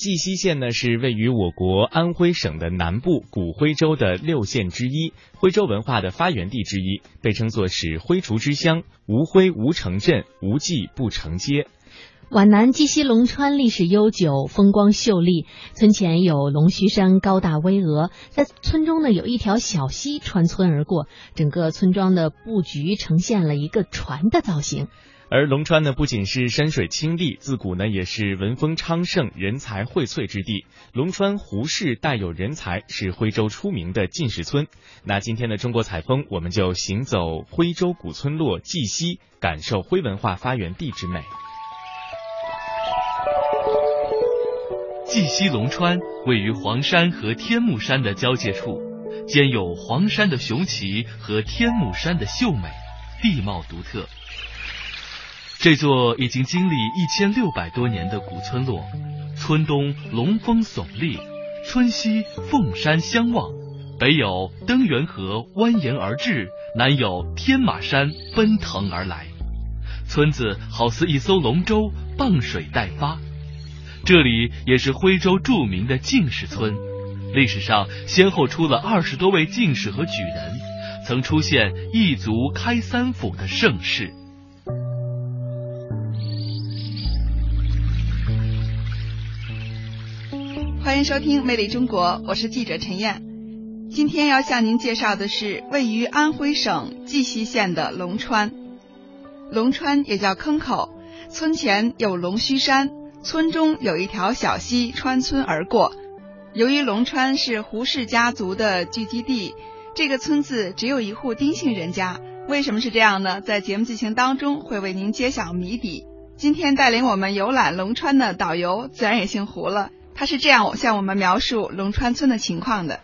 绩溪县呢是位于我国安徽省的南部古徽州的六县之一，徽州文化的发源地之一，被称作是徽厨之乡。无徽无城镇，无迹不成街。皖南绩溪龙川历史悠久，风光秀丽。村前有龙须山，高大巍峨。在村中呢，有一条小溪穿村而过，整个村庄的布局呈现了一个船的造型。而龙川呢，不仅是山水清丽，自古呢也是文风昌盛、人才荟萃之地。龙川胡氏带有人才，是徽州出名的进士村。那今天的中国采风，我们就行走徽州古村落绩溪，感受徽文化发源地之美。绩溪龙川位于黄山和天目山的交界处，兼有黄山的雄奇和天目山的秀美，地貌独特。这座已经经历一千六百多年的古村落，村东龙峰耸立，村西凤山相望，北有登源河蜿蜒而至，南有天马山奔腾而来。村子好似一艘龙舟，傍水待发。这里也是徽州著名的进士村，历史上先后出了二十多位进士和举人，曾出现一族开三府的盛世。欢迎收听《魅力中国》，我是记者陈燕。今天要向您介绍的是位于安徽省绩溪县的龙川。龙川也叫坑口，村前有龙须山，村中有一条小溪穿村而过。由于龙川是胡氏家族的聚集地，这个村子只有一户丁姓人家。为什么是这样呢？在节目进行当中会为您揭晓谜底。今天带领我们游览龙川的导游自然也姓胡了。他是这样向我们描述龙川村的情况的：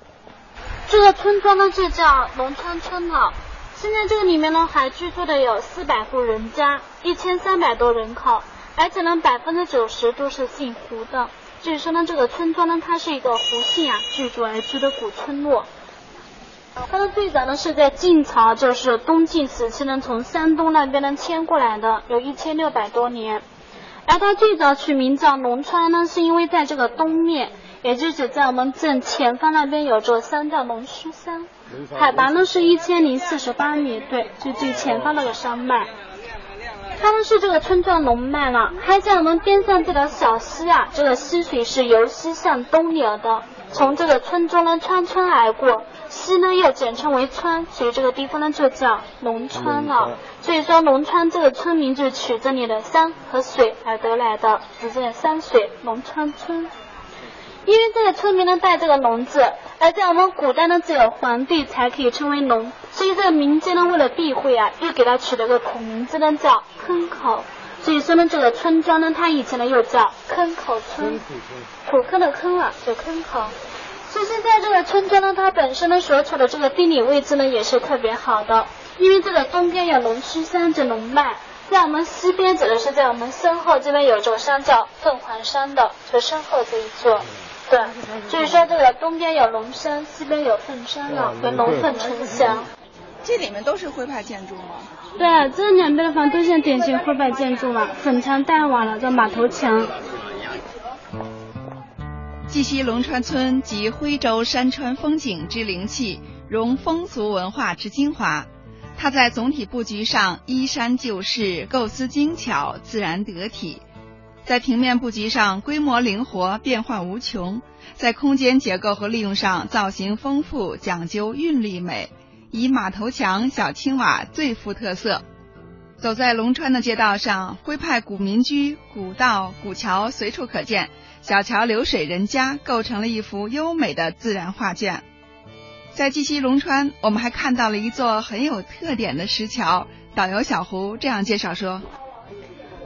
这个村庄呢就叫龙川村了。现在这个里面呢还居住的有四百户人家，一千三百多人口，而且呢百分之九十都是姓胡的。据说呢这个村庄呢它是一个胡姓啊聚居而居的古村落。它呢最早呢是在晋朝，就是东晋时期呢从山东那边呢迁过来的，有一千六百多年。而它最早取名叫龙川呢，是因为在这个东面，也就是在我们正前方那边有座山叫龙须山，海拔呢是一千零四十八米，对，就最前方那个山脉。它呢是这个村庄龙脉了，还在我们边上这条小溪啊，这个溪水是由西向东流的，从这个村中呢穿村而过。溪呢又简称为川，所以这个地方呢就叫龙川了。所以说龙川这个村名就取这里的山和水而得来的，只见山水龙川村。因为这个村民呢带这个龙字，而在我们古代呢只有皇帝才可以称为龙，所以这个民间呢为了避讳啊，又给它取了个孔名字呢叫坑口。所以说呢这个村庄呢它以前呢又叫坑口村，土坑的坑啊就坑口。所以现在这个村庄呢，它本身呢所处的这个地理位置呢也是特别好的，因为这个东边有龙须山这龙脉，在我们西边指的是在我们身后这边有座山叫凤凰山的，就身后这一座，对，所以说这个东边有龙山，西边有凤山了，跟龙凤呈祥。这里面都是徽派建筑吗？对，这两边的房都是典型徽派建筑嘛，粉墙黛瓦了，这马头墙。绩溪龙川村集徽州山川风景之灵气，融风俗文化之精华。它在总体布局上依山就势，构思精巧，自然得体；在平面布局上规模灵活，变化无穷；在空间结构和利用上造型丰富，讲究韵律美，以马头墙、小青瓦最富特色。走在龙川的街道上，徽派古民居、古道、古桥随处可见。小桥流水人家构成了一幅优美的自然画卷。在绩溪龙川，我们还看到了一座很有特点的石桥。导游小胡这样介绍说：“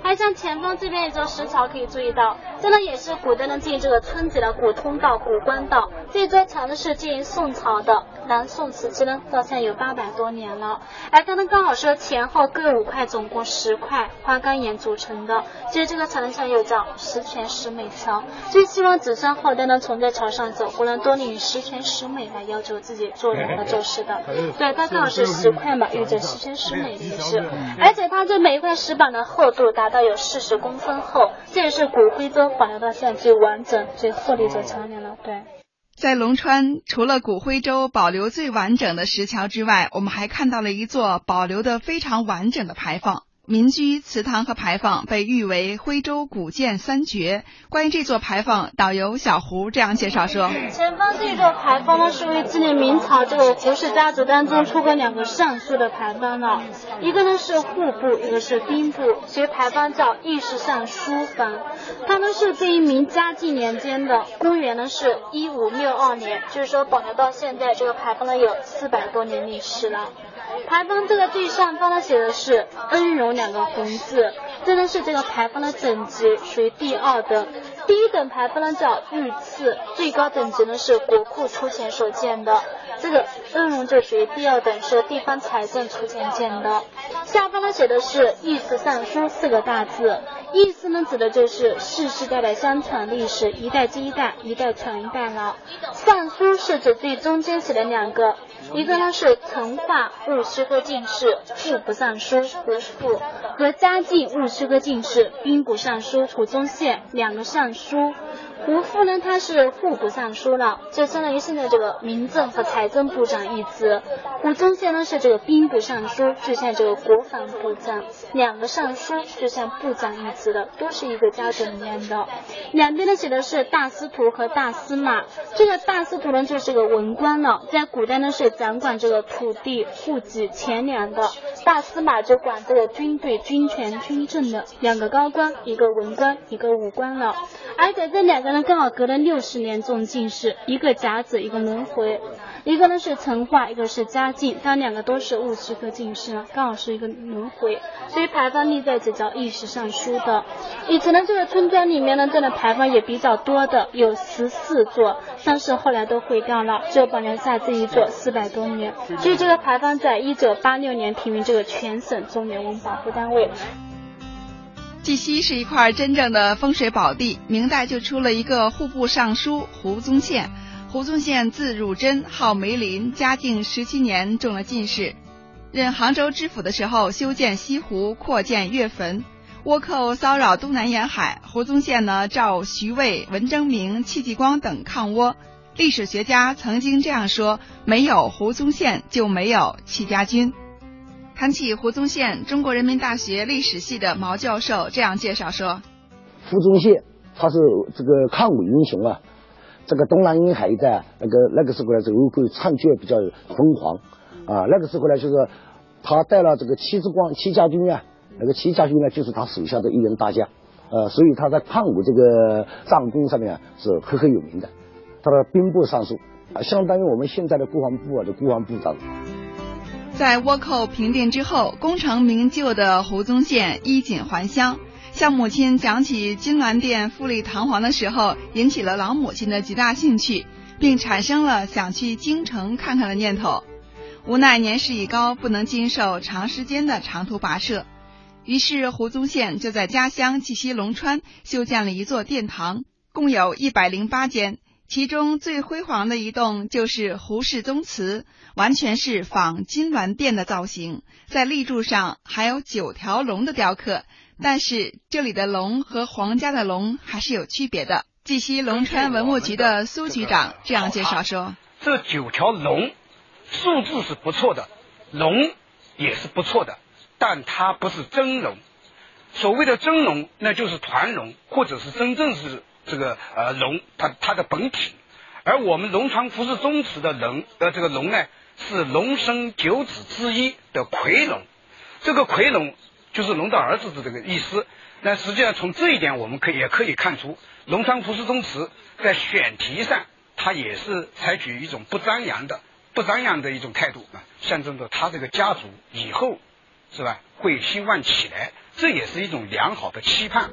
还像前方这边一座石桥，可以注意到，这呢也是古代的进这个村子的古通道、古官道。这座桥呢是建于宋朝的，南宋瓷器呢，到现在有八百多年了。哎，刚刚刚好是前后各五块，总共十块花岗岩组成的。所以这个长城，又叫十全十美桥，就是希望子孙后代呢从这桥上走过能以十全十美来要求自己做人和做事的。对，它刚好是十块嘛，有着十全十美的意思。而且它这每一块石板的厚度达到有四十公分厚，这也是古徽州保留到现在最完整、最厚的一座桥梁了。对。在龙川，除了古徽州保留最完整的石桥之外，我们还看到了一座保留的非常完整的牌坊。民居、祠堂和牌坊被誉为徽州古建三绝。关于这座牌坊，导游小胡这样介绍说：前方这座牌坊呢，是为纪念明朝这个胡氏家族当中出过两个尚书的牌坊了，一个呢是户部，一个是兵部，所以牌坊叫御史尚书坊。他们是建于明嘉靖年间的，公元呢是一五六二年，就是说保留到现在，这个牌坊呢有四百多年历史了。牌坊这个最上方呢写的是“恩荣”两个红字，这呢是这个牌坊的等级，属于第二等。第一等牌坊呢叫御赐，最高等级呢是国库出钱所建的。这个恩荣就属于第二等，是地方财政出钱建的。下方呢写的是“御赐尚书”四个大字，意思呢指的就是世世代代相传历史，一代接一代，一代传一代了。尚书是指最中间写的两个。一个呢是成化戊戌科进士户部尚书胡复和嘉靖戊戌科进士兵部尚书胡宗宪两个尚书。胡复呢，他是户部尚书了，就相当于现在这个民政和财政部长一职。胡宗宪呢是这个兵部尚书，就像这个国防部长。两个尚书就像部长一职的，都是一个家族里面的。两边呢写的是大司徒和大司马。这个大司徒呢就是个文官了，在古代呢是掌管这个土地、户籍、钱粮的。大司马就管这个军队、军权、军政的。两个高官，一个文官，一个武官了。而且这两个。刚好隔了六十年中进士，一个甲子，一个轮回，一个呢是成化，一个是嘉靖，他两个都是戊戌科进士，刚好是一个轮回，所以牌坊立在这叫历史尚书的。以前呢，这个村庄里面呢，这的牌坊也比较多的，有十四座，但是后来都毁掉了，就保留下这一座四百多年。所以这个牌坊在一九八六年评为这个全省重点文物保护单位。绩溪是一块真正的风水宝地，明代就出了一个户部尚书胡宗宪。胡宗宪字汝珍，号梅林，嘉靖十七年中了进士，任杭州知府的时候修建西湖，扩建月坟，倭寇骚扰东南沿海，胡宗宪呢召徐渭、文征明、戚继光等抗倭。历史学家曾经这样说：没有胡宗宪，就没有戚家军。谈起胡宗宪，中国人民大学历史系的毛教授这样介绍说：胡宗宪他是这个抗美英雄啊，这个东南沿海一带那个那个时候呢，这个倭寇猖獗比较疯狂啊，那个时候呢，就是他带了这个戚之光、戚家军啊，那个戚家军呢，就是他手下的一员大将，呃，所以他在抗倭这个战功上面是赫赫有名的。他的兵部尚书啊，相当于我们现在的国防部啊的国防部长。在倭寇平定之后，功成名就的胡宗宪衣锦还乡，向母亲讲起金銮殿富丽堂皇的时候，引起了老母亲的极大兴趣，并产生了想去京城看看的念头。无奈年事已高，不能经受长时间的长途跋涉，于是胡宗宪就在家乡绩溪龙川修建了一座殿堂，共有一百零八间。其中最辉煌的一栋就是胡氏宗祠，完全是仿金銮殿的造型，在立柱上还有九条龙的雕刻。但是这里的龙和皇家的龙还是有区别的。绩溪龙川文物局的苏局长这样介绍说：“这九条龙数字是不错的，龙也是不错的，但它不是真龙。所谓的真龙，那就是团龙，或者是真正是。”这个呃龙，它它的本体，而我们龙昌服饰宗祠的龙，呃这个龙呢是龙生九子之一的魁龙，这个魁龙就是龙的儿子的这个意思。那实际上从这一点，我们可以也可以看出，龙昌服饰宗祠在选题上，它也是采取一种不张扬的、不张扬的一种态度啊，象征着他这个家族以后是吧会兴旺起来，这也是一种良好的期盼。